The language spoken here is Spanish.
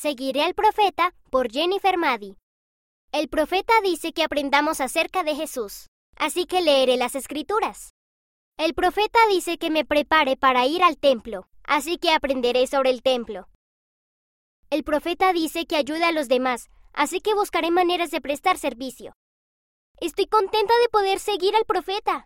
Seguiré al profeta por Jennifer Maddy. El profeta dice que aprendamos acerca de Jesús, así que leeré las escrituras. El profeta dice que me prepare para ir al templo, así que aprenderé sobre el templo. El profeta dice que ayude a los demás, así que buscaré maneras de prestar servicio. Estoy contenta de poder seguir al profeta.